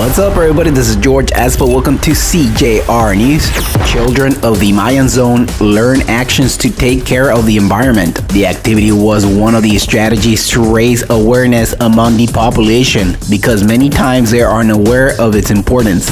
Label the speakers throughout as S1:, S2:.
S1: What's up, everybody? This is George Espo. Welcome to CJR News. Children of the Mayan Zone learn actions to take care of the environment. The activity was one of the strategies to raise awareness among the population because many times they are unaware of its importance.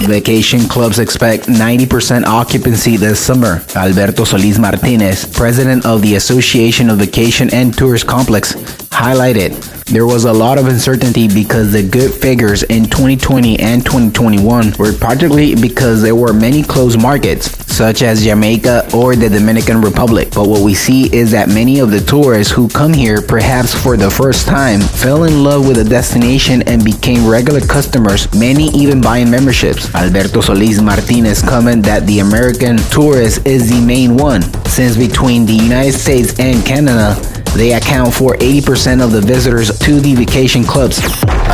S1: Vacation clubs expect 90% occupancy this summer. Alberto Solis Martinez, president of the Association of Vacation and Tourist Complex, highlighted there was a lot of uncertainty because the good figures in 2020 and 2021 were particularly because there were many closed markets, such as Jamaica or the Dominican Republic. But what we see is that many of the tourists who come here, perhaps for the first time, fell in love with the destination and became regular customers, many even buying memberships. Alberto Solis Martinez commented that the American tourist is the main one, since between the United States and Canada, they account for 80% of the visitors to the vacation clubs.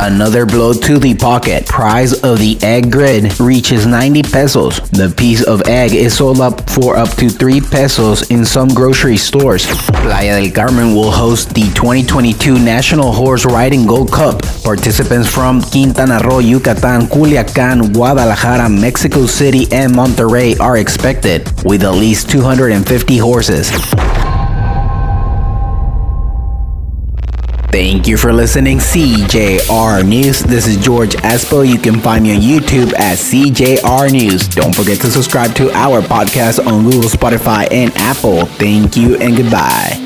S1: Another blow to the pocket. Price of the egg grid reaches 90 pesos. The piece of egg is sold up for up to 3 pesos in some grocery stores. Playa del Carmen will host the 2022 National Horse Riding Gold Cup. Participants from Quintana Roo, Yucatan, Culiacan, Guadalajara, Mexico City, and Monterrey are expected, with at least 250 horses. Thank you for listening, CJR News. This is George Espo. You can find me on YouTube at CJR News. Don't forget to subscribe to our podcast on Google, Spotify, and Apple. Thank you and goodbye.